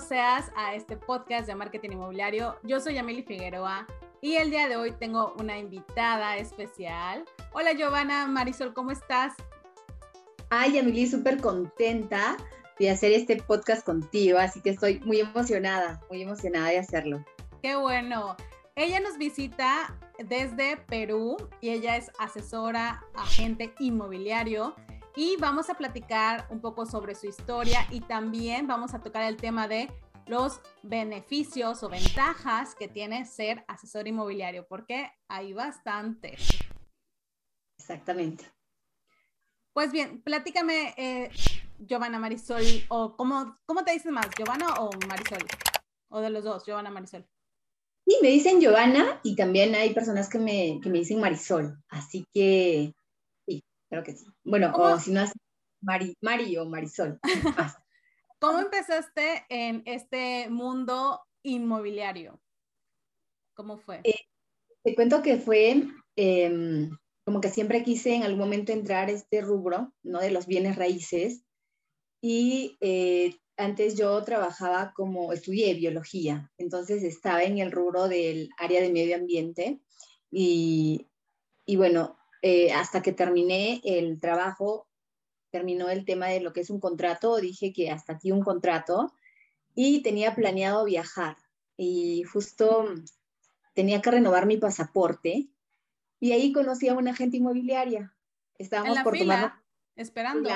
bienvenido seas a este podcast de marketing inmobiliario. Yo soy Yamili Figueroa y el día de hoy tengo una invitada especial. Hola Giovanna, Marisol, ¿cómo estás? Ay, Yamili, súper contenta de hacer este podcast contigo, así que estoy muy emocionada, muy emocionada de hacerlo. Qué bueno. Ella nos visita desde Perú y ella es asesora, agente inmobiliario y vamos a platicar un poco sobre su historia y también vamos a tocar el tema de los beneficios o ventajas que tiene ser asesor inmobiliario, porque hay bastantes. Exactamente. Pues bien, platícame, eh, Giovanna Marisol, o cómo, cómo te dices más, Giovanna o Marisol, o de los dos, Giovanna Marisol. Sí, me dicen Giovanna y también hay personas que me, que me dicen Marisol, así que Creo que sí. Bueno, o si no es Mari, Mari o Marisol. ¿Cómo empezaste en este mundo inmobiliario? ¿Cómo fue? Eh, te cuento que fue em, como que siempre quise en algún momento entrar a este rubro, ¿no? De los bienes raíces. Y eh, antes yo trabajaba como, estudié biología, entonces estaba en el rubro del área de medio ambiente. Y, y bueno, eh, hasta que terminé el trabajo, terminó el tema de lo que es un contrato, dije que hasta aquí un contrato y tenía planeado viajar y justo tenía que renovar mi pasaporte y ahí conocí a una agente inmobiliaria. Estábamos por fila, esperando.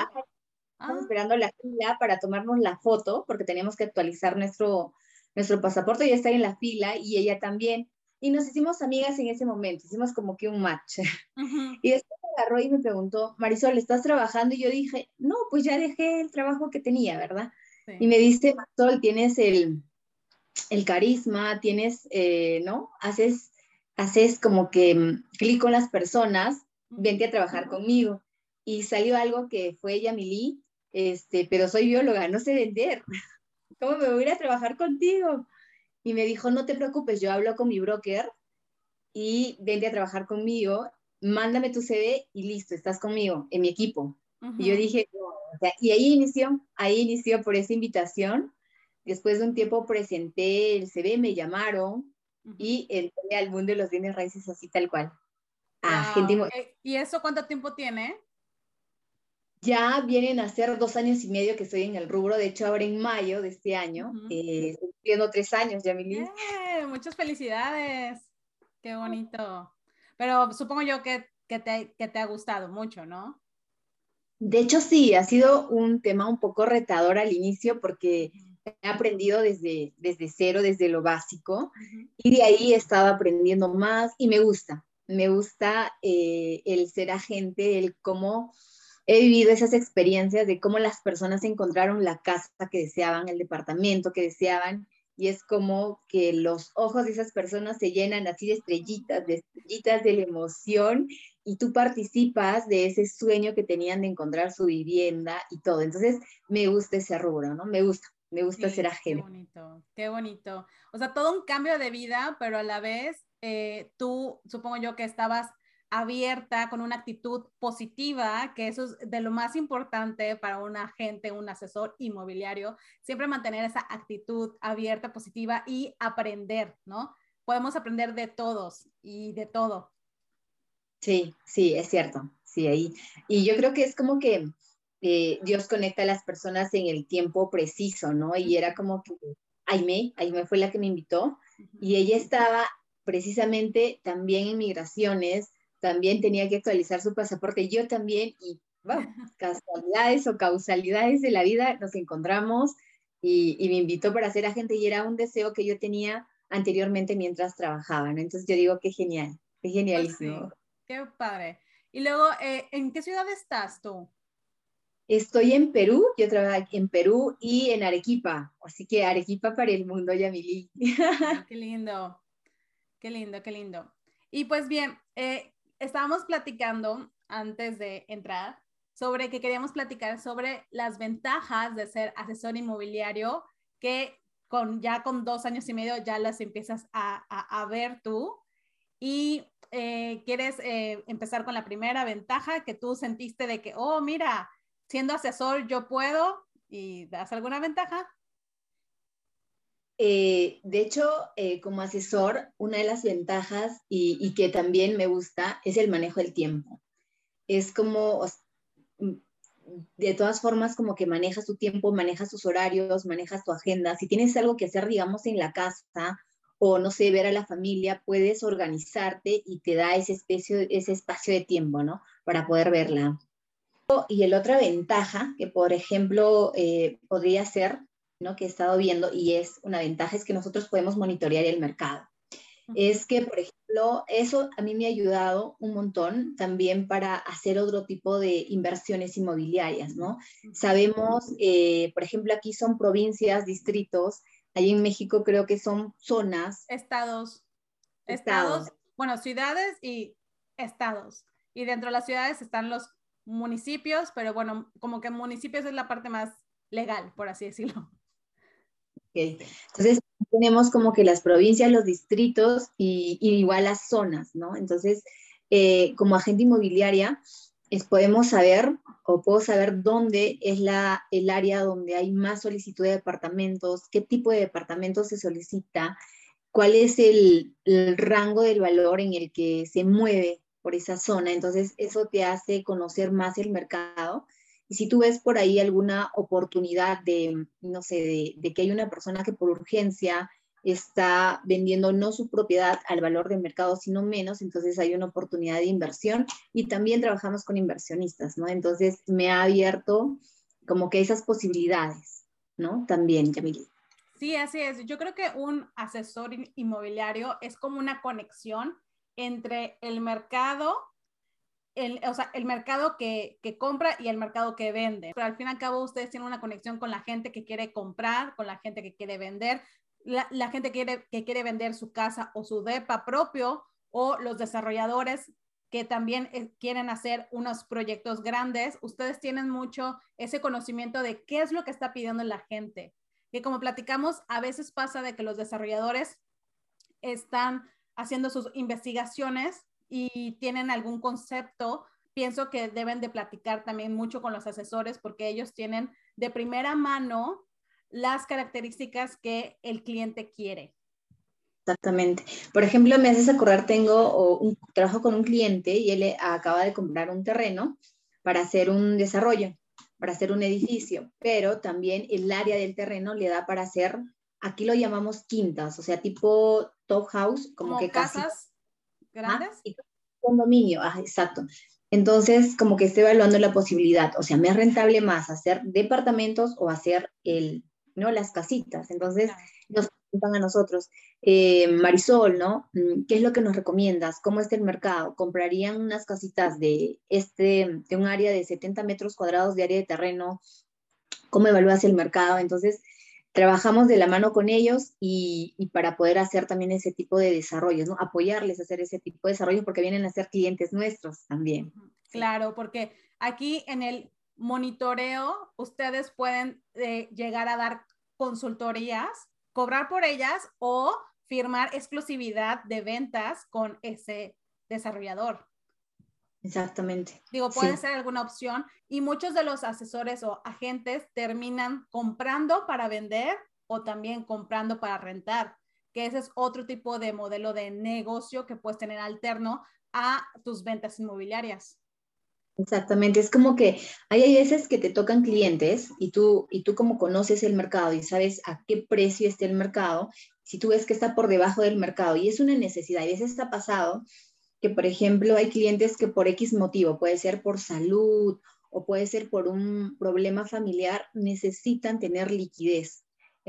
Ah. esperando la fila para tomarnos la foto porque teníamos que actualizar nuestro, nuestro pasaporte y estar en la fila y ella también y nos hicimos amigas en ese momento, hicimos como que un match. Y después me agarró y me preguntó, Marisol, ¿estás trabajando? Y yo dije, no, pues ya dejé el trabajo que tenía, ¿verdad? Y me dice, Marisol, tienes el, el carisma, tienes, eh, ¿no? Haces, haces como que mm, clic con las personas, vente a trabajar conmigo. Y salió algo que fue Yamili, este, pero soy bióloga, no sé vender. ¿Cómo me voy a ir a trabajar contigo? Y me dijo, no te preocupes, yo hablo con mi broker y vente a trabajar conmigo, mándame tu CV y listo, estás conmigo, en mi equipo. Y yo dije, y ahí inició, ahí inició por esa invitación. Después de un tiempo presenté el CV, me llamaron y entré al mundo de los bienes raíces así tal cual. Ah, ¿Y eso cuánto tiempo tiene? Ya vienen a ser dos años y medio que estoy en el rubro. De hecho, ahora en mayo de este año, eh, estoy cumpliendo tres años, Yamili. ¡Eh! muchas felicidades. Qué bonito. Pero supongo yo que, que, te, que te ha gustado mucho, ¿no? De hecho, sí, ha sido un tema un poco retador al inicio porque he aprendido desde, desde cero, desde lo básico, y de ahí he estado aprendiendo más y me gusta. Me gusta eh, el ser agente, el cómo he vivido esas experiencias de cómo las personas encontraron la casa que deseaban, el departamento que deseaban, y es como que los ojos de esas personas se llenan así de estrellitas, de estrellitas de la emoción, y tú participas de ese sueño que tenían de encontrar su vivienda y todo. Entonces, me gusta ese rubro, ¿no? Me gusta, me gusta ser agente. Qué bonito, qué bonito. O sea, todo un cambio de vida, pero a la vez, eh, tú, supongo yo que estabas abierta, con una actitud positiva, que eso es de lo más importante para un agente, un asesor inmobiliario, siempre mantener esa actitud abierta, positiva y aprender, ¿no? Podemos aprender de todos y de todo. Sí, sí, es cierto, sí, ahí. Y yo creo que es como que eh, Dios conecta a las personas en el tiempo preciso, ¿no? Y era como que Aime, Aime fue la que me invitó, y ella estaba precisamente también en migraciones, también tenía que actualizar su pasaporte, yo también, y bueno, casualidades o causalidades de la vida nos encontramos y, me invitó para ser agente y era un deseo que yo tenía anteriormente mientras trabajaba, ¿no? Entonces yo digo, qué genial, qué pues genialísimo. qué padre. Y luego, eh, ¿en qué ciudad estás tú? Estoy en Perú, yo trabajo en Perú y en Arequipa, así que Arequipa para el mundo, Yamili. Qué lindo, qué lindo, qué lindo. Y pues bien, eh, estábamos platicando antes de entrar sobre que queríamos platicar sobre las ventajas de ser asesor inmobiliario que con ya con dos años y medio ya las empiezas a, ver tú y eh, quieres eh, empezar con la primera ventaja que tú sentiste de que, oh, mira, siendo asesor yo puedo y das alguna ventaja. Eh, de hecho, eh, como asesor, una de las ventajas y, que también me gusta es el manejo del tiempo. Es como, de todas formas, como que manejas tu tiempo, manejas tus horarios, manejas tu agenda. Si tienes algo que hacer, digamos, en la casa o, no sé, ver a la familia, puedes organizarte y te da ese espacio, de tiempo, ¿no? Para poder verla. Y el otra ventaja que, por ejemplo, eh, podría ser ¿no? que he estado viendo y es una ventaja, es que nosotros podemos monitorear el mercado. Es que, por ejemplo, eso a mí me ha ayudado un montón también para hacer otro tipo de inversiones inmobiliarias, ¿no? Sabemos, eh, por ejemplo, aquí son provincias, distritos, ahí en México creo que son zonas. Estados. Estados. Bueno, ciudades y estados. Y dentro de las ciudades están los municipios, pero bueno, como que municipios es la parte más legal, por así decirlo. Entonces, tenemos como que las provincias, los distritos y, igual las zonas, ¿no? Entonces, eh, como agente inmobiliaria, es, podemos saber o puedo saber dónde es la, el área donde hay más solicitud de departamentos, qué tipo de departamentos se solicita, cuál es el rango del valor en el que se mueve por esa zona. Entonces, eso te hace conocer más el mercado y si tú ves por ahí alguna oportunidad de, no sé, de, que hay una persona que por urgencia está vendiendo no su propiedad al valor del mercado, sino menos, entonces hay una oportunidad de inversión y también trabajamos con inversionistas, ¿no? Entonces me ha abierto como que esas posibilidades, ¿no? También, Yamili. Sí, así es. Yo creo que un asesor inmobiliario es como una conexión entre el mercado el, o sea, el mercado que, que, compra y el mercado que vende. Pero al fin y al cabo ustedes tienen una conexión con la gente que quiere comprar, con la gente que quiere vender, la, la gente que quiere, que quiere vender su casa o su DEPA propio o los desarrolladores que también eh, quieren hacer unos proyectos grandes. Ustedes tienen mucho ese conocimiento de qué es lo que está pidiendo la gente. Que como platicamos, a veces pasa de que los desarrolladores están haciendo sus investigaciones y tienen algún concepto, pienso que deben de platicar también mucho con los asesores porque ellos tienen de primera mano las características que el cliente quiere. Exactamente. Por ejemplo, me haces acordar, tengo un trabajo con un cliente y él acaba de comprar un terreno para hacer un desarrollo, para hacer un edificio, pero también el área del terreno le da para hacer, aquí lo llamamos quintas, o sea, tipo top house, como, que casas grandes. condominio, ah, exacto. Entonces, como que estoy evaluando la posibilidad, o sea, me es rentable más hacer departamentos o hacer el, ¿no? las casitas. Entonces, nos preguntan a nosotros, eh, Marisol, ¿no? Mm, ¿Qué es lo que nos recomiendas? ¿Cómo está el mercado? ¿Comprarían unas casitas de, este, de un área de 70 metros cuadrados de área de terreno? ¿Cómo evalúas el mercado? Entonces, trabajamos de la mano con ellos y, para poder hacer también ese tipo de desarrollos, ¿no? Apoyarles a hacer ese tipo de desarrollos porque vienen a ser clientes nuestros también. Claro, porque aquí en el monitoreo ustedes pueden eh, llegar a dar consultorías, cobrar por ellas o firmar exclusividad de ventas con ese desarrollador. Exactamente. Digo, puede ser alguna opción y muchos de los asesores o agentes terminan comprando para vender o también comprando para rentar, que ese es otro tipo de modelo de negocio que puedes tener alterno a tus ventas inmobiliarias. Exactamente, es como que hay veces que te tocan clientes y tú, y tú como conoces el mercado y sabes a qué precio está el mercado, si tú ves que está por debajo del mercado y es una necesidad, y a veces está pasado que, por ejemplo, hay clientes que por X motivo, puede ser por salud o puede ser por un problema familiar, necesitan tener liquidez.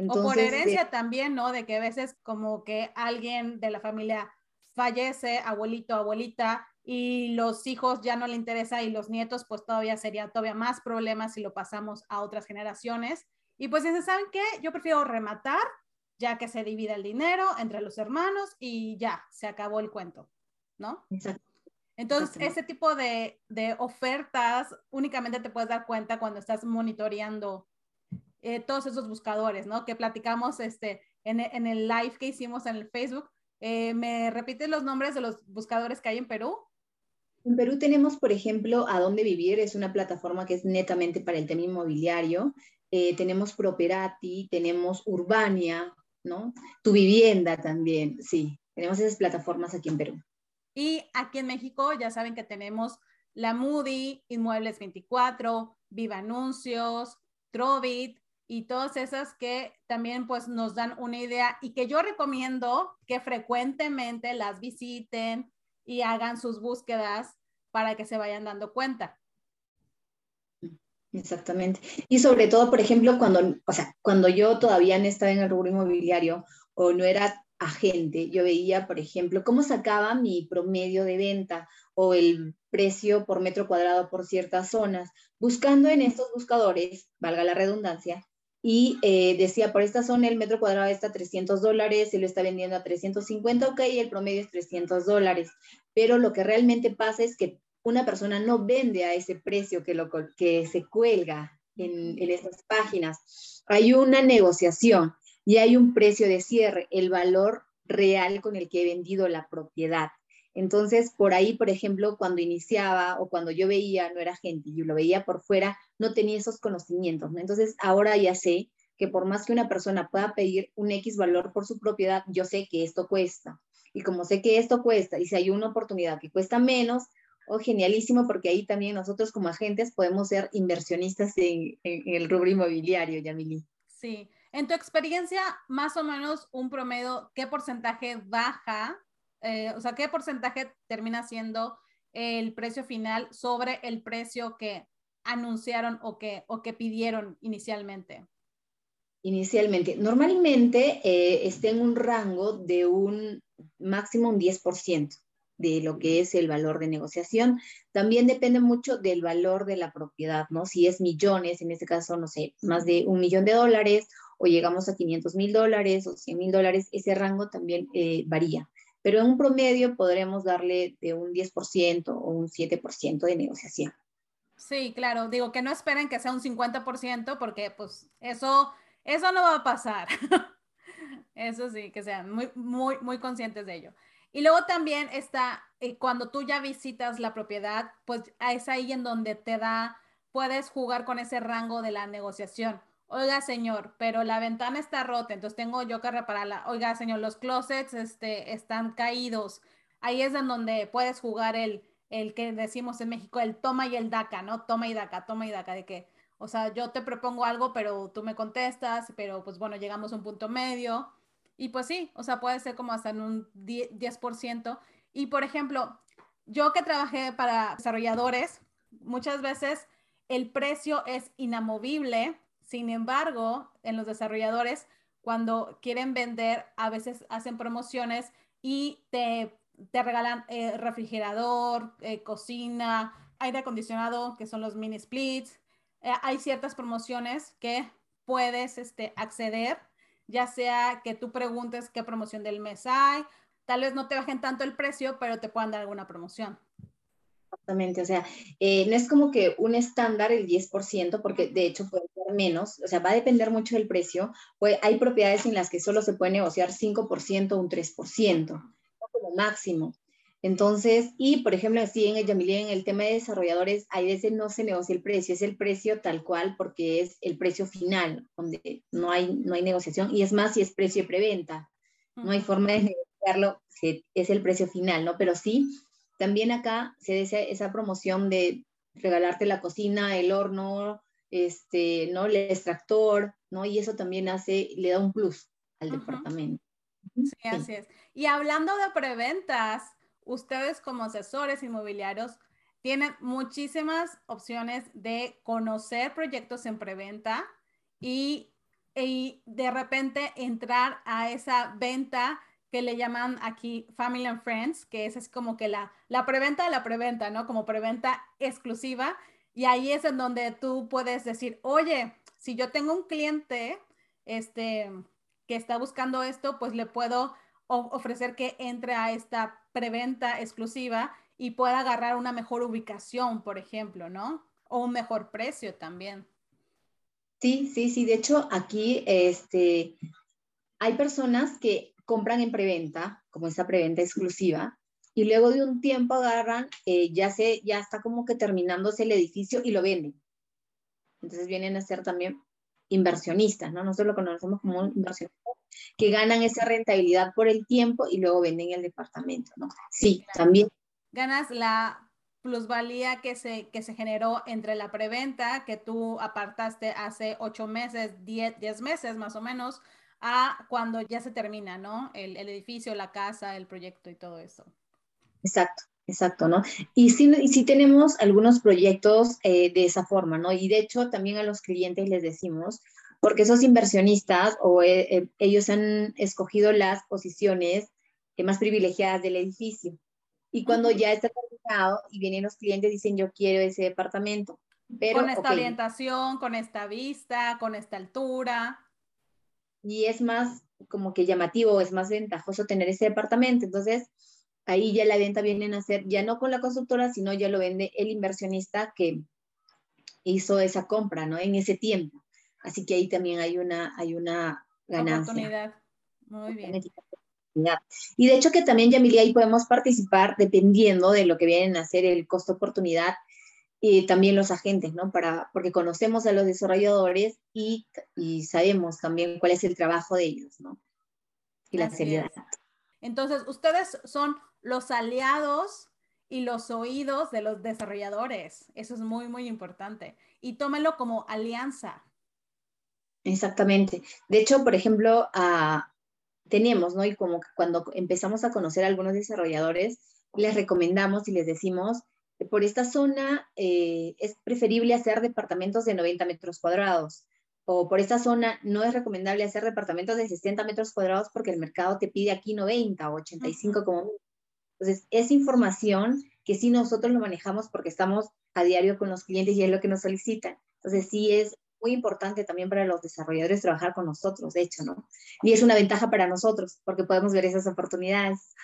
o por herencia también, ¿no? De que a veces como que alguien de la familia fallece, abuelito, abuelita, y los hijos ya no le interesa y los nietos, pues todavía sería todavía más problemas si lo pasamos a otras generaciones. Y pues dicen, ¿saben qué? Yo prefiero rematar, ya que se divida el dinero entre los hermanos y ya, se acabó el cuento. ¿No? Exacto. Entonces, ese tipo de, ofertas únicamente te puedes dar cuenta cuando estás monitoreando eh, todos esos buscadores, ¿no? Que platicamos este, en, el live que hicimos en el Facebook. Eh, ¿Me repites los nombres de los buscadores que hay en Perú? En Perú tenemos, por ejemplo, A Dónde Vivir, es una plataforma que es netamente para el tema inmobiliario. Eh, tenemos Properati, tenemos Urbania, ¿no? Tu vivienda también, sí. Tenemos esas plataformas aquí en Perú. Y aquí en México ya saben que tenemos la Moody, Inmuebles 24, Viva Anuncios, Trovit y todas esas que también pues nos dan una idea y que yo recomiendo que frecuentemente las visiten y hagan sus búsquedas para que se vayan dando cuenta. Exactamente. Y sobre todo, por ejemplo, cuando, o sea, cuando yo todavía no estaba en el rubro inmobiliario o no era agente, yo veía, por ejemplo, cómo sacaba mi promedio de venta o el precio por metro cuadrado por ciertas zonas, buscando en estos buscadores, valga la redundancia, y eh, decía, por esta zona el metro cuadrado está a 300 dólares, se lo está vendiendo a 350, ok, el promedio es 300 dólares. Pero lo que realmente pasa es que una persona no vende a ese precio que, lo, que se cuelga en, en esas páginas. Hay una negociación y hay un precio de cierre, el valor real con el que he vendido la propiedad. Entonces, por ahí, por ejemplo, cuando iniciaba o cuando yo veía, no era gente, yo lo veía por fuera, no tenía esos conocimientos. Entonces, ahora ya sé que por más que una persona pueda pedir un X valor por su propiedad, yo sé que esto cuesta. Y como sé que esto cuesta, y si hay una oportunidad que cuesta menos, Oh, genialísimo, porque ahí también nosotros como agentes podemos ser inversionistas en, el rubro inmobiliario, Yamili. Sí. En tu experiencia, más o menos un promedio, ¿qué porcentaje baja? Eh, o sea, ¿qué porcentaje termina siendo el precio final sobre el precio que anunciaron o que, o que pidieron inicialmente? Inicialmente, normalmente eh, está en un rango de un máximo un 10% de lo que es el valor de negociación. También depende mucho del valor de la propiedad, ¿no? Si es millones, en este caso, no sé, más de un millón de dólares, o llegamos a 500 mil dólares o 100 mil dólares, ese rango también eh, varía. Pero en un promedio podremos darle de un 10% o un 7% de negociación. Sí, claro. Digo que no esperen que sea un 50% porque pues eso, eso no va a pasar. eso sí, que sean muy, muy, muy conscientes de ello. Y luego también está, eh, cuando tú ya visitas la propiedad, pues es ahí en donde te da, puedes jugar con ese rango de la negociación. Oiga, señor, pero la ventana está rota, entonces tengo yo que repararla. Oiga, señor, los closets este, están caídos. Ahí es en donde puedes jugar el, el que decimos en México, el toma y el daca, ¿no? Toma y daca, toma y daca, de que, o sea, yo te propongo algo, pero tú me contestas, pero pues bueno, llegamos a un punto medio. Y pues sí, o sea, puede ser como hasta en un 10%. Y por ejemplo, yo que trabajé para desarrolladores, muchas veces el precio es inamovible. Sin embargo, en los desarrolladores, cuando quieren vender, a veces hacen promociones y te, te regalan eh, refrigerador, eh, cocina, aire acondicionado, que son los mini splits. Eh, hay ciertas promociones que puedes este, acceder ya sea que tú preguntes qué promoción del mes hay, tal vez no te bajen tanto el precio, pero te puedan dar alguna promoción. Exactamente, o sea, eh, no es como que un estándar el 10%, porque de hecho ser menos, o sea, va a depender mucho del precio. Pues hay propiedades en las que solo se puede negociar 5% o un 3%, como máximo. Entonces, y por ejemplo, así en el Yamilí, en el tema de desarrolladores, hay veces no se negocia el precio, es el precio tal cual porque es el precio final, donde no hay, no hay negociación, y es más si es precio de preventa, no hay forma de negociarlo, es el precio final, ¿no? Pero sí, también acá se dice esa promoción de regalarte la cocina, el horno, este, ¿no? El extractor, ¿no? Y eso también hace, le da un plus al departamento. Sí, así es. Y hablando de preventas, ustedes como asesores inmobiliarios tienen muchísimas opciones de conocer proyectos en preventa y, de repente entrar a esa venta que le llaman aquí Family and Friends, que es, es como que la, la preventa de la preventa, ¿no? Como preventa exclusiva. Y ahí es en donde tú puedes decir, oye, si yo tengo un cliente este, que está buscando esto, pues le puedo ofrecer que entre a esta preventa exclusiva y pueda agarrar una mejor ubicación, por ejemplo, ¿no? O un mejor precio también. Sí, sí, sí. De hecho, aquí este, hay personas que compran en preventa, como esa preventa exclusiva, y luego de un tiempo agarran, eh, ya, se, ya está como que terminándose el edificio y lo venden. Entonces vienen a ser también inversionistas, ¿no? Nosotros lo conocemos como inversionistas que ganan esa rentabilidad por el tiempo y luego venden el departamento, ¿no? Sí, también. Ganas la plusvalía que se, que se generó entre la preventa que tú apartaste hace ocho meses, diez, diez meses más o menos, a cuando ya se termina, ¿no? El, el edificio, la casa, el proyecto y todo eso. Exacto. Exacto, ¿no? Y sí, y sí tenemos algunos proyectos eh, de esa forma, ¿no? Y de hecho también a los clientes les decimos, porque esos inversionistas o eh, eh, ellos han escogido las posiciones más privilegiadas del edificio. Y cuando ya está terminado y vienen los clientes dicen, yo quiero ese departamento. Pero, con esta orientación, con esta vista, con esta altura. Y es más como que llamativo, es más ventajoso tener ese departamento. Entonces, ahí ya la venta viene a ser ya no con la constructora, sino ya lo vende el inversionista que hizo esa compra, ¿no? En ese tiempo. Así que ahí también hay una, hay una ganancia. Oportunidad. Muy bien. Y de hecho que también, Yamilia, ahí podemos participar dependiendo de lo que vienen a ser el costo oportunidad y también los agentes, ¿no? Para, porque conocemos a los desarrolladores y, y sabemos también cuál es el trabajo de ellos, ¿no? Y la seriedad. Entonces, ustedes son los aliados y los oídos de los desarrolladores. Eso es muy, muy importante. Y tómelo como alianza. Exactamente. De hecho, por ejemplo, ah, tenemos, ¿no? Y como cuando empezamos a conocer a algunos desarrolladores, les recomendamos y les decimos, por esta zona eh, es preferible hacer departamentos de 90 metros cuadrados o por esta zona no es recomendable hacer departamentos de 60 metros cuadrados porque el mercado te pide aquí 90 o 85 como Entonces, es información que sí nosotros lo manejamos porque estamos a diario con los clientes y es lo que nos solicitan. Entonces, sí es muy importante también para los desarrolladores trabajar con nosotros, de hecho, ¿no? Y es una ventaja para nosotros porque podemos ver esas oportunidades.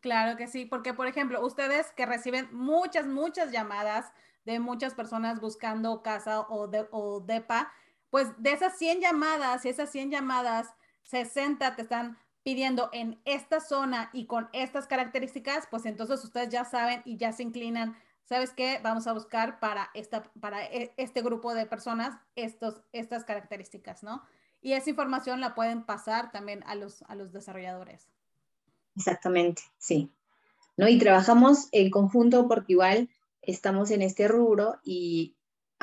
Claro que sí, porque por ejemplo, ustedes que reciben muchas, muchas llamadas de muchas personas buscando casa o, de, o DEPA, pues de esas 100 llamadas, esas 100 llamadas, 60 te están pidiendo en esta zona y con estas características, pues entonces ustedes ya saben y ya se inclinan. ¿Sabes qué? Vamos a buscar para, esta, para e, este grupo de personas estos, estas características, ¿no? Y esa información la pueden pasar también a los, a los desarrolladores. Exactamente, sí. ¿No? Y trabajamos en conjunto porque igual estamos en este rubro y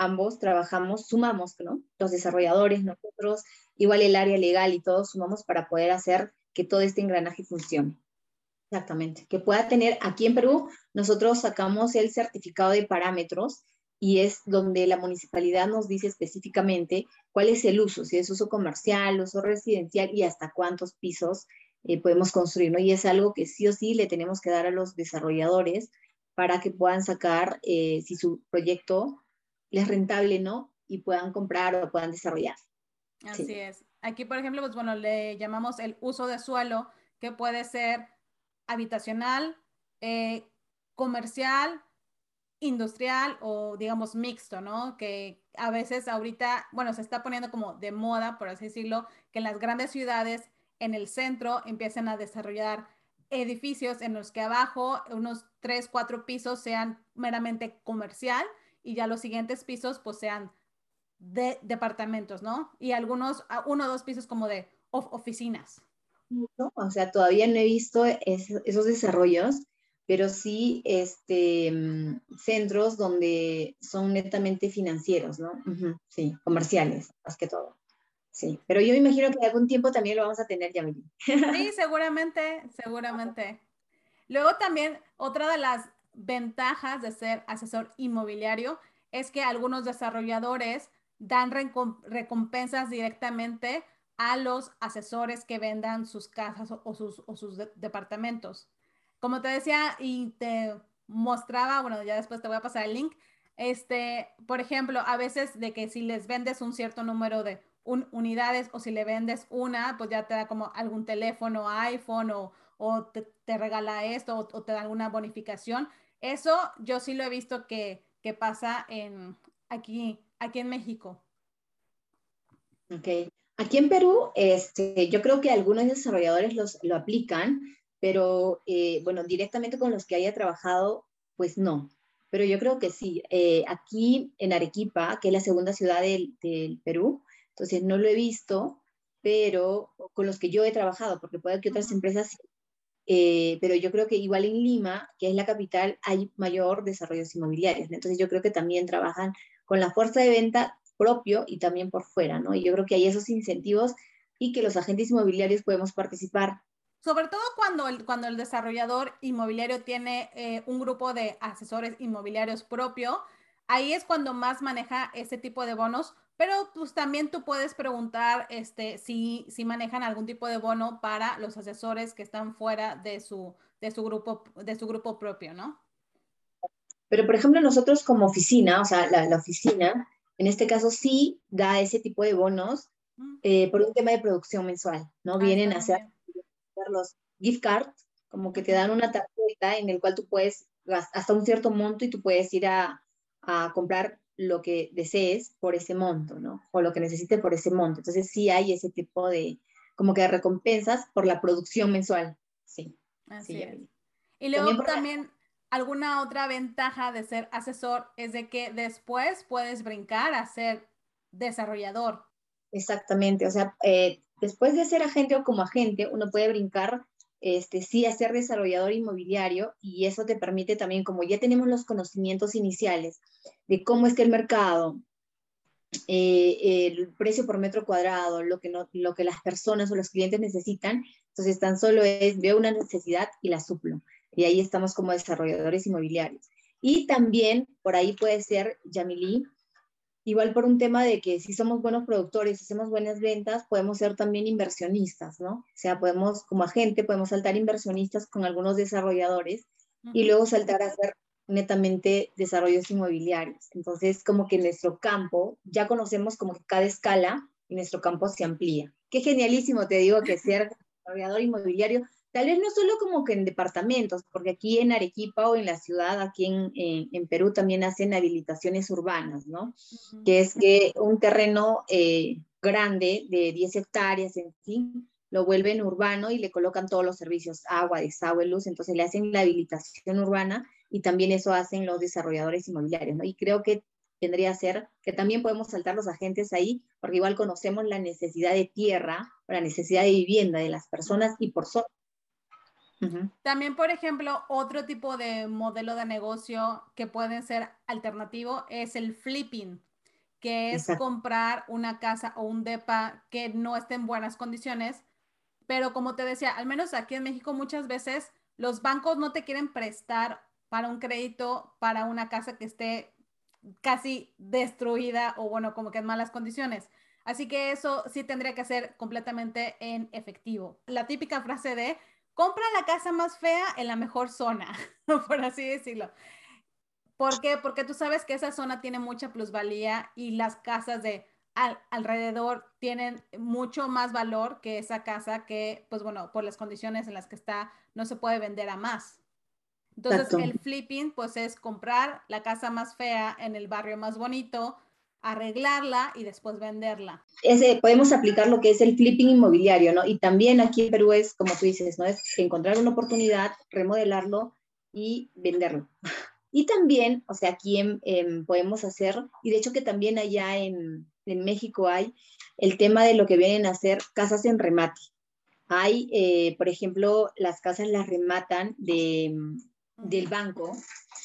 ambos trabajamos, sumamos, ¿no? Los desarrolladores, nosotros, igual el área legal y todos sumamos para poder hacer que todo este engranaje funcione. Exactamente. Que pueda tener, aquí en Perú, nosotros sacamos el certificado de parámetros y es donde la municipalidad nos dice específicamente cuál es el uso, si es uso comercial, uso residencial y hasta cuántos pisos eh, podemos construir, ¿no? Y es algo que sí o sí le tenemos que dar a los desarrolladores para que puedan sacar, eh, si su proyecto les rentable, ¿no? Y puedan comprar o puedan desarrollar. Así es. Aquí, por ejemplo, pues bueno, le llamamos el uso de suelo, que puede ser habitacional, eh, comercial, industrial o digamos mixto, ¿no? Que a veces ahorita, bueno, se está poniendo como de moda, por así decirlo, que en las grandes ciudades, en el centro, empiecen a desarrollar edificios en los que abajo unos tres, cuatro pisos sean meramente comercial y ya los siguientes pisos pues sean de departamentos, ¿no? Y algunos, uno o dos pisos como de oficinas. o sea, todavía no he visto esos desarrollos, pero sí este, centros donde son netamente financieros, ¿no? sí, comerciales, más que todo. Sí, pero yo me imagino que algún tiempo también lo vamos a tener, ya Sí, seguramente, seguramente. Luego también, otra de las ventajas de ser asesor inmobiliario es que algunos desarrolladores dan recompensas directamente a los asesores que vendan sus casas o, sus, departamentos. Como te decía y te mostraba, bueno, ya después te voy a pasar el link, este, por ejemplo, a veces de que si les vendes un cierto número de unidades o si le vendes una, pues ya te da como algún teléfono, iPhone o, te, regala esto o, o, te da alguna bonificación. Eso yo sí lo he visto que, pasa en, aquí, aquí en México. Ok. Aquí en Perú, este, yo creo que algunos desarrolladores los, lo aplican, pero eh, bueno, directamente con los que haya trabajado, pues no. Pero yo creo que sí. Eh, aquí en Arequipa, que es la segunda ciudad del, Perú, entonces no lo he visto, pero con los que yo he trabajado, porque puede que otras empresas, eh, pero yo creo que igual en Lima, que es la capital, hay mayor desarrollos inmobiliarios. Entonces yo creo que también trabajan con la fuerza de venta propio y también por fuera, ¿no? Y yo creo que hay esos incentivos y que los agentes inmobiliarios podemos participar. Sobre todo cuando el, cuando el desarrollador inmobiliario tiene eh, un grupo de asesores inmobiliarios propio, ahí es cuando más maneja ese tipo de bonos, pero pues también tú puedes preguntar este, si, si manejan algún tipo de bono para los asesores que están fuera de su, de su, grupo, de su grupo propio, ¿no? Pero, por ejemplo, nosotros como oficina, o sea, la, oficina, en este caso sí da ese tipo de bonos mm. eh, por un tema de producción mensual, ¿no? Ah, Vienen a hacer los gift cards, como que te dan una tarjeta en el cual tú puedes, hasta un cierto monto y tú puedes ir a, a comprar lo que desees por ese monto, ¿no? O lo que necesites por ese monto. Entonces sí hay ese tipo de, como que de recompensas por la producción mensual. Sí. Así es. Y luego también, alguna otra ventaja de ser asesor es de que después puedes brincar a ser desarrollador. Exactamente, o sea, eh, después de ser agente o como agente, uno puede brincar este, sí a ser desarrollador inmobiliario y eso te permite también, como ya tenemos los conocimientos iniciales de cómo es que el mercado, eh, el precio por metro cuadrado, lo que, no, lo que las personas o los clientes necesitan, entonces tan solo es, veo una necesidad y la suplo. Y ahí estamos como desarrolladores inmobiliarios. Y también por ahí puede ser, Yamilí, Igual por un tema de que si somos buenos productores, hacemos buenas ventas, podemos ser también inversionistas, ¿no? O sea, podemos, como agente, podemos saltar inversionistas con algunos desarrolladores y luego saltar a ser netamente desarrollos inmobiliarios. Entonces, como que nuestro campo, ya conocemos como que cada escala y nuestro campo se amplía. Qué genialísimo, te digo, que ser desarrollador inmobiliario Tal vez no solo como que en departamentos, porque aquí en Arequipa o en la ciudad, aquí en, en, Perú también hacen habilitaciones urbanas, ¿no? Que es que un terreno eh, grande de 10 hectáreas, en fin, lo vuelven urbano y le colocan todos los servicios, agua, desagüe, luz, entonces le hacen la habilitación urbana y también eso hacen los desarrolladores inmobiliarios, ¿no? Y creo que tendría que ser que también podemos saltar los agentes ahí, porque igual conocemos la necesidad de tierra, la necesidad de vivienda de las personas y por, so también, por ejemplo, otro tipo de modelo de negocio que puede ser alternativo es el flipping, que es comprar una casa o un DEPA que no esté en buenas condiciones. Pero como te decía, al menos aquí en México muchas veces los bancos no te quieren prestar para un crédito para una casa que esté casi destruida o bueno, como que en malas condiciones. Así que eso sí tendría que ser completamente en efectivo. La típica frase de compra la casa más fea en la mejor zona, por así decirlo. ¿Por qué? Porque tú sabes que esa zona tiene mucha plusvalía y las casas de alrededor tienen mucho más valor que esa casa que, pues bueno, por las condiciones en las que está, no se puede vender a más. Entonces, el flipping, pues es comprar la casa más fea en el barrio más bonito, arreglarla y después venderla. Ese, podemos aplicar lo que es el flipping inmobiliario, ¿no? Y también aquí en Perú es, como tú dices, ¿no? Es encontrar una oportunidad, remodelarlo y venderlo. Y también, o sea, aquí podemos hacer, y de hecho que también allá en, en, México hay el tema de lo que vienen a hacer casas en remate. Hay, eh, por ejemplo, las casas las rematan de, del banco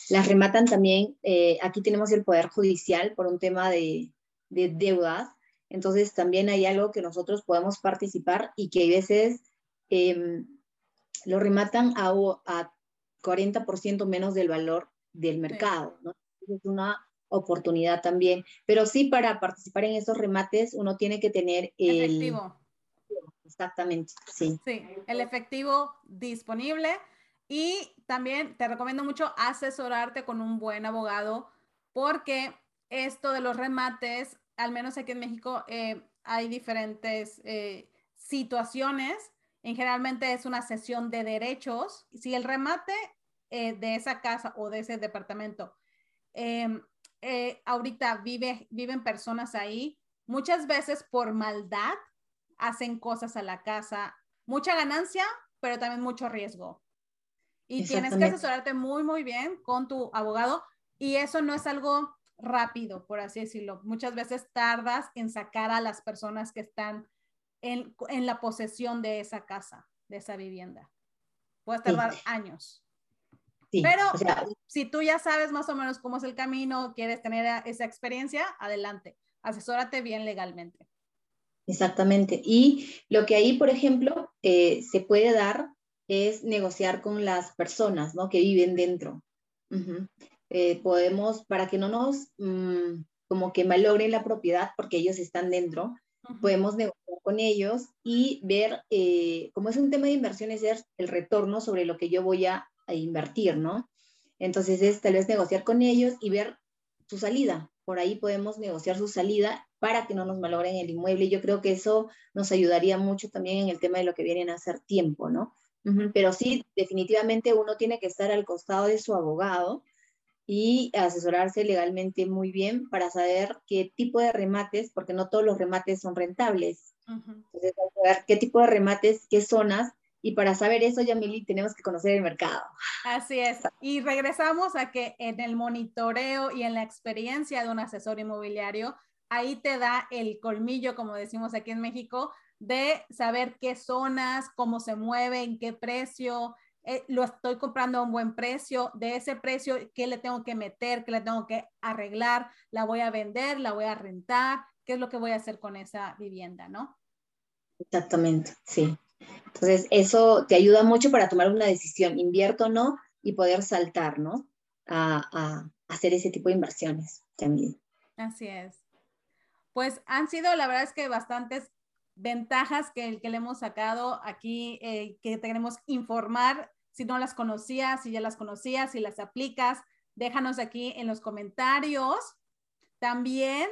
las rematan también, eh, aquí tenemos el Poder Judicial por un tema de, de, deudas, entonces también hay algo que nosotros podemos participar y que a veces em, lo rematan a, a 40% menos del valor del mercado, ¿no? Es una oportunidad también, pero sí para participar en esos remates uno tiene que tener el... Efectivo. Exactamente, sí. Sí, el efectivo disponible y también te recomiendo mucho asesorarte con un buen abogado porque esto de los remates, al menos aquí en México, eh, hay diferentes eh, situaciones. En generalmente es una sesión de derechos. Si el remate eh, de esa casa o de ese departamento, em, ahorita vive, viven personas ahí, muchas veces por maldad hacen cosas a la casa, mucha ganancia, pero también mucho riesgo. Y tienes que asesorarte muy, muy bien con tu abogado. Y eso no es algo rápido, por así decirlo. Muchas veces tardas en sacar a las personas que están en, la posesión de esa casa, de esa vivienda. Puede tardar años. Pero si tú ya sabes más o menos cómo es el camino, quieres tener esa experiencia, adelante, asesórate bien legalmente. Exactamente. Y lo que ahí, por ejemplo, eh, se puede dar es negociar con las personas ¿no? que viven dentro. Eh, podemos, para que no nos mm, como que malogren la propiedad porque ellos están dentro, podemos negociar con ellos y ver, eh, como es un tema de inversiones, es el retorno sobre lo que yo voy a, a invertir, ¿no? Entonces es tal vez negociar con ellos y ver su salida. Por ahí podemos negociar su salida para que no nos malogren el inmueble. Yo creo que eso nos ayudaría mucho también en el tema de lo que vienen a hacer tiempo, ¿no? Pero sí, definitivamente uno tiene que estar al costado de su abogado y asesorarse legalmente muy bien para saber qué tipo de remates, porque no todos los remates son rentables. Entonces, saber qué tipo de remates, qué zonas, y para saber eso, Yamili, tenemos que conocer el mercado. Así es. Y regresamos a que en el monitoreo y en la experiencia de un asesor inmobiliario, ahí te da el colmillo, como decimos aquí en México, de saber qué zonas, cómo se mueve, en qué precio, eh, lo estoy comprando a un buen precio, de ese precio, qué le tengo que meter, qué le tengo que arreglar, la voy a vender, la voy a rentar, qué es lo que voy a hacer con esa vivienda, ¿no? Exactamente, sí. Entonces, eso te ayuda mucho para tomar una decisión, invierto o no, y poder saltar, ¿no? A, a hacer ese tipo de inversiones también. Así es. Pues han sido, la verdad es que bastantes ventajas que, que le hemos sacado aquí, eh, que tenemos informar, si no las conocías, si ya las conocías, si las aplicas, déjanos aquí en los comentarios. También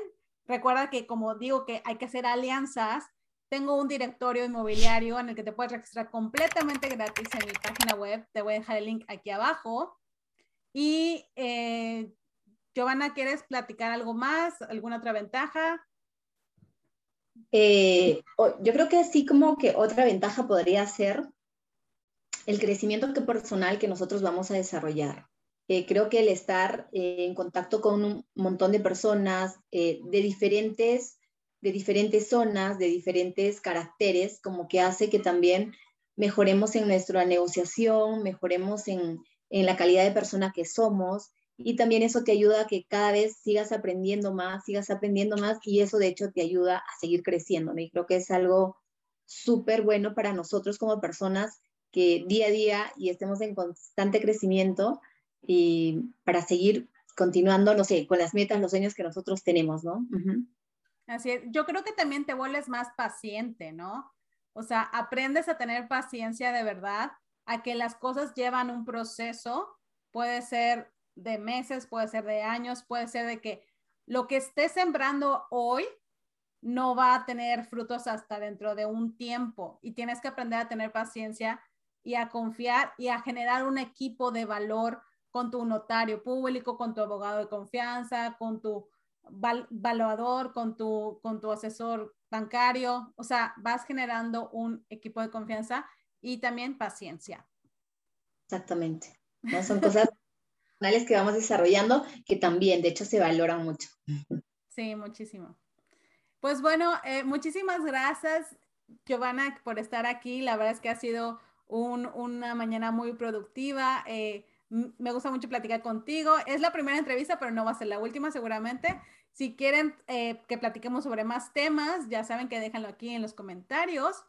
recuerda que como digo que hay que hacer alianzas, tengo un directorio inmobiliario en el que te puedes registrar completamente gratis en mi página web. Te voy a dejar el link aquí abajo. Y eh, Giovanna, ¿quieres platicar algo más? ¿Alguna otra ventaja? Eh, yo creo que así como que otra ventaja podría ser el crecimiento personal que nosotros vamos a desarrollar. Eh, creo que el estar eh, en contacto con un montón de personas de, diferentes, de diferentes zonas, de diferentes caracteres, como que hace que también mejoremos en nuestra negociación, mejoremos en, en la calidad de persona que somos y también eso te ayuda a que cada vez sigas aprendiendo más, sigas aprendiendo más y eso de hecho te ayuda a seguir creciendo. Y creo que es algo súper bueno para nosotros como personas que día a día y estemos en constante crecimiento y para seguir continuando, no sé, con las metas, los sueños que nosotros tenemos, ¿no? Así es. Yo creo que también te vuelves más paciente, ¿no? O sea, aprendes a tener paciencia de verdad, a que las cosas llevan un proceso, puede ser de meses, puede ser de años, puede ser de que lo que estés sembrando hoy no va a tener frutos hasta dentro de un tiempo y tienes que aprender a tener paciencia y a confiar y a generar un equipo de valor con tu notario público, con tu abogado de confianza, con tu valuador, con tu, con tu asesor bancario. O sea, vas generando un equipo de confianza y también paciencia. Exactamente. Son cosas que vamos desarrollando que también, de hecho, se valoran mucho. Sí, muchísimo. Pues bueno, eh, muchísimas gracias, Giovanna, por estar aquí. La verdad es que ha sido una mañana muy productiva. Eh, me gusta mucho platicar contigo. Es la primera entrevista, pero no va a ser la última seguramente. Si quieren eh, que platiquemos sobre más temas, ya saben que déjanlo aquí en los comentarios.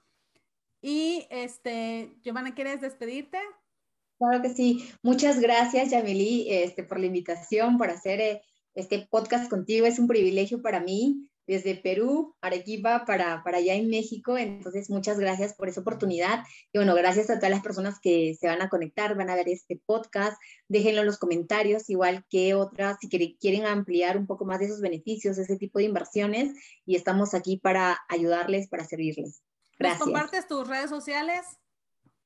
Y este, Giovanna, ¿quieres despedirte? Claro que sí. Muchas gracias, Yamili, este, por la invitación, por hacer eh, este podcast contigo. Es un privilegio para mí desde Perú, Arequipa, para, para allá en México. Entonces, muchas gracias por esa oportunidad. Y bueno, gracias a todas las personas que se van a conectar, van a ver este podcast. Déjenlo en los comentarios, igual que otras, si quieren ampliar un poco más de esos beneficios, ese tipo de inversiones. Y estamos aquí para ayudarles, para servirles. Gracias. ¿Compartes tus redes sociales?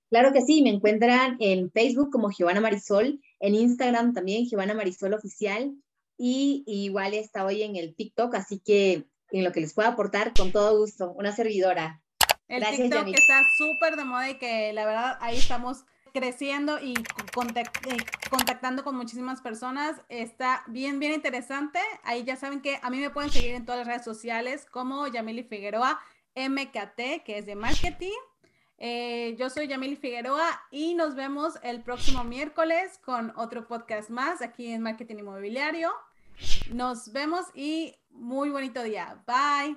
Claro que sí, me encuentran en Facebook como Giovanna Marisol, en Instagram también Giovanna Marisol Oficial y, igual está hoy en el TikTok, así que en lo que les pueda aportar, con todo gusto, una servidora. El TikTok que está súper de moda y que la verdad ahí estamos creciendo y contactando con muchísimas personas. Está bien, bien interesante. Ahí ya saben que a mí me pueden seguir en todas las redes sociales como Yamili Figueroa MKT, que es de marketing. Eh, yo soy Yamil Figueroa y nos vemos el próximo miércoles con otro podcast más aquí en Marketing Inmobiliario. Nos vemos y muy bonito día. Bye.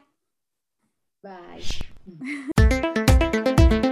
Bye.